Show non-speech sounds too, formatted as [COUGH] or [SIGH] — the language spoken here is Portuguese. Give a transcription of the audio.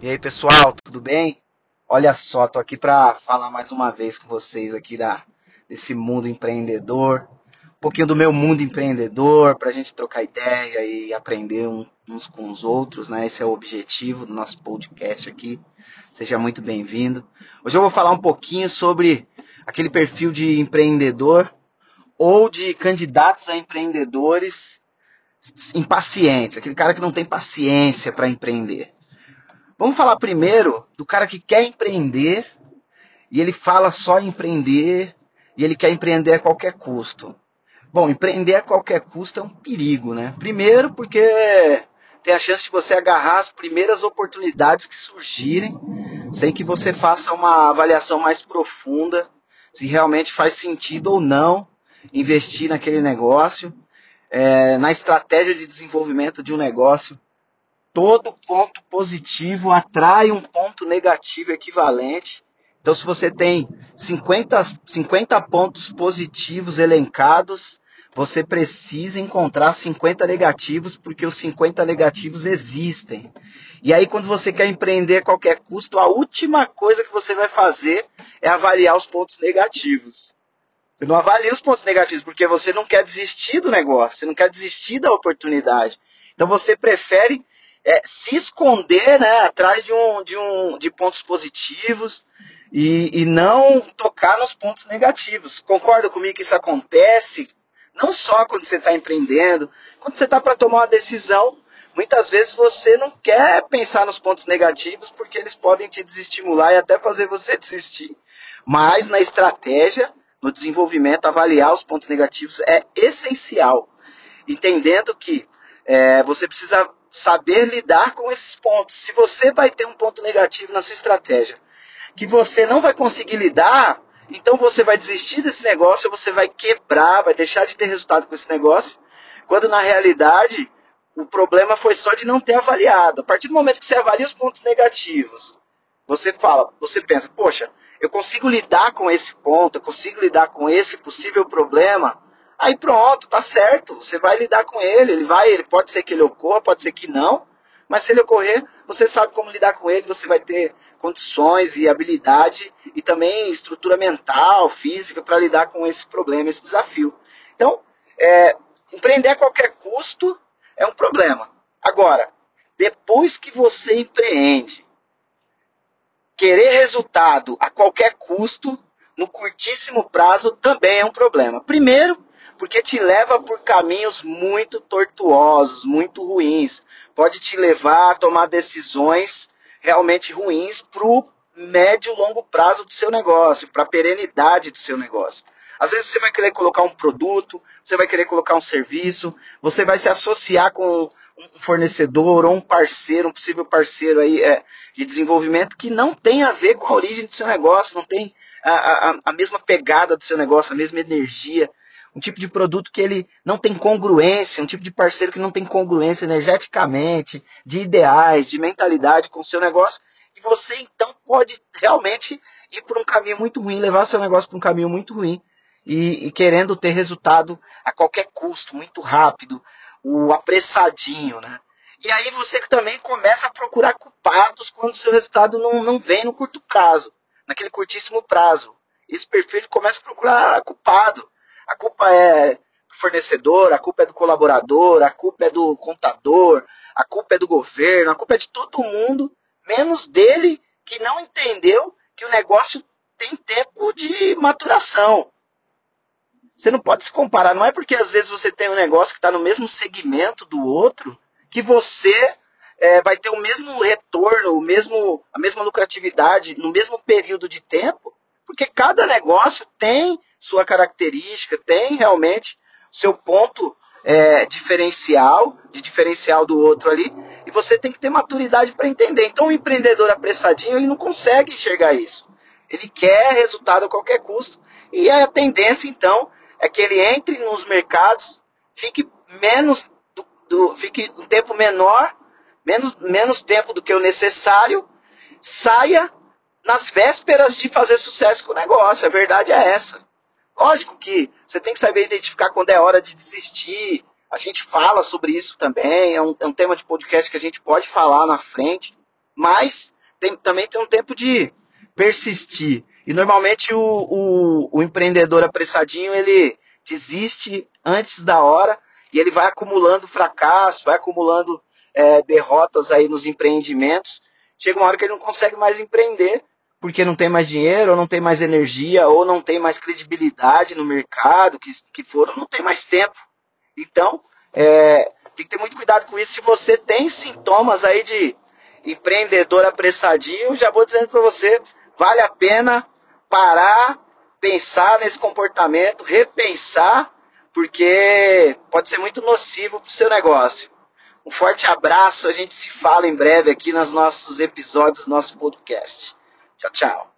E aí, pessoal, tudo bem? Olha só, tô aqui para falar mais uma vez com vocês aqui da, desse mundo empreendedor, um pouquinho do meu mundo empreendedor, para a gente trocar ideia e aprender uns com os outros, né? Esse é o objetivo do nosso podcast aqui. Seja muito bem-vindo. Hoje eu vou falar um pouquinho sobre aquele perfil de empreendedor ou de candidatos a empreendedores impacientes, aquele cara que não tem paciência para empreender. Vamos falar primeiro do cara que quer empreender e ele fala só em empreender e ele quer empreender a qualquer custo. Bom, empreender a qualquer custo é um perigo, né? Primeiro porque tem a chance de você agarrar as primeiras oportunidades que surgirem, sem que você faça uma avaliação mais profunda se realmente faz sentido ou não investir naquele negócio, é, na estratégia de desenvolvimento de um negócio todo ponto positivo atrai um ponto negativo equivalente. Então, se você tem 50, 50 pontos positivos elencados, você precisa encontrar 50 negativos, porque os 50 negativos existem. E aí, quando você quer empreender a qualquer custo, a última coisa que você vai fazer é avaliar os pontos negativos. Você não avalia os pontos negativos, porque você não quer desistir do negócio, você não quer desistir da oportunidade. Então, você prefere é, se esconder né, atrás de, um, de, um, de pontos positivos e, e não tocar nos pontos negativos. Concorda comigo que isso acontece não só quando você está empreendendo, quando você está para tomar uma decisão, muitas vezes você não quer pensar nos pontos negativos porque eles podem te desestimular e até fazer você [LAUGHS] desistir. Mas na estratégia, no desenvolvimento, avaliar os pontos negativos é essencial. Entendendo que é, você precisa saber lidar com esses pontos. Se você vai ter um ponto negativo na sua estratégia que você não vai conseguir lidar, então você vai desistir desse negócio, você vai quebrar, vai deixar de ter resultado com esse negócio, quando na realidade o problema foi só de não ter avaliado. A partir do momento que você avalia os pontos negativos, você fala, você pensa, poxa, eu consigo lidar com esse ponto, eu consigo lidar com esse possível problema, Aí pronto, tá certo. Você vai lidar com ele. Ele vai, ele pode ser que ele ocorra, pode ser que não. Mas se ele ocorrer, você sabe como lidar com ele. Você vai ter condições e habilidade e também estrutura mental, física para lidar com esse problema, esse desafio. Então, é, empreender a qualquer custo é um problema. Agora, depois que você empreende, querer resultado a qualquer custo, no curtíssimo prazo, também é um problema. Primeiro, porque te leva por caminhos muito tortuosos, muito ruins. Pode te levar a tomar decisões realmente ruins para o médio e longo prazo do seu negócio, para a perenidade do seu negócio. Às vezes você vai querer colocar um produto, você vai querer colocar um serviço, você vai se associar com um fornecedor ou um parceiro, um possível parceiro aí é, de desenvolvimento que não tem a ver com a origem do seu negócio, não tem a, a, a mesma pegada do seu negócio, a mesma energia um tipo de produto que ele não tem congruência, um tipo de parceiro que não tem congruência energeticamente, de ideais, de mentalidade com o seu negócio, e você então pode realmente ir por um caminho muito ruim, levar seu negócio para um caminho muito ruim, e, e, querendo ter resultado a qualquer custo, muito rápido, o apressadinho, né? E aí você também começa a procurar culpados quando o seu resultado não, não vem no curto prazo, naquele curtíssimo prazo. Esse perfil começa a procurar culpado. A culpa é do fornecedor, a culpa é do colaborador, a culpa é do contador, a culpa é do governo, a culpa é de todo mundo, menos dele que não entendeu que o negócio tem tempo de maturação. Você não pode se comparar. Não é porque às vezes você tem um negócio que está no mesmo segmento do outro que você é, vai ter o mesmo retorno, o mesmo, a mesma lucratividade no mesmo período de tempo, porque cada negócio tem sua característica, tem realmente seu ponto é, diferencial, de diferencial do outro ali, e você tem que ter maturidade para entender. Então, o empreendedor apressadinho, ele não consegue enxergar isso. Ele quer resultado a qualquer custo, e a tendência, então, é que ele entre nos mercados, fique menos, do, do, fique um tempo menor, menos, menos tempo do que o necessário, saia nas vésperas de fazer sucesso com o negócio. A verdade é essa. Lógico que você tem que saber identificar quando é hora de desistir. A gente fala sobre isso também, é um, é um tema de podcast que a gente pode falar na frente. mas tem, também tem um tempo de persistir. E normalmente o, o, o empreendedor apressadinho ele desiste antes da hora e ele vai acumulando fracasso, vai acumulando é, derrotas aí nos empreendimentos. Chega uma hora que ele não consegue mais empreender porque não tem mais dinheiro, ou não tem mais energia, ou não tem mais credibilidade no mercado, que, que for, ou não tem mais tempo. Então, é, tem que ter muito cuidado com isso. Se você tem sintomas aí de empreendedor apressadinho, já vou dizendo para você, vale a pena parar, pensar nesse comportamento, repensar, porque pode ser muito nocivo para o seu negócio. Um forte abraço, a gente se fala em breve aqui nos nossos episódios do nosso podcast. Ciao ciao.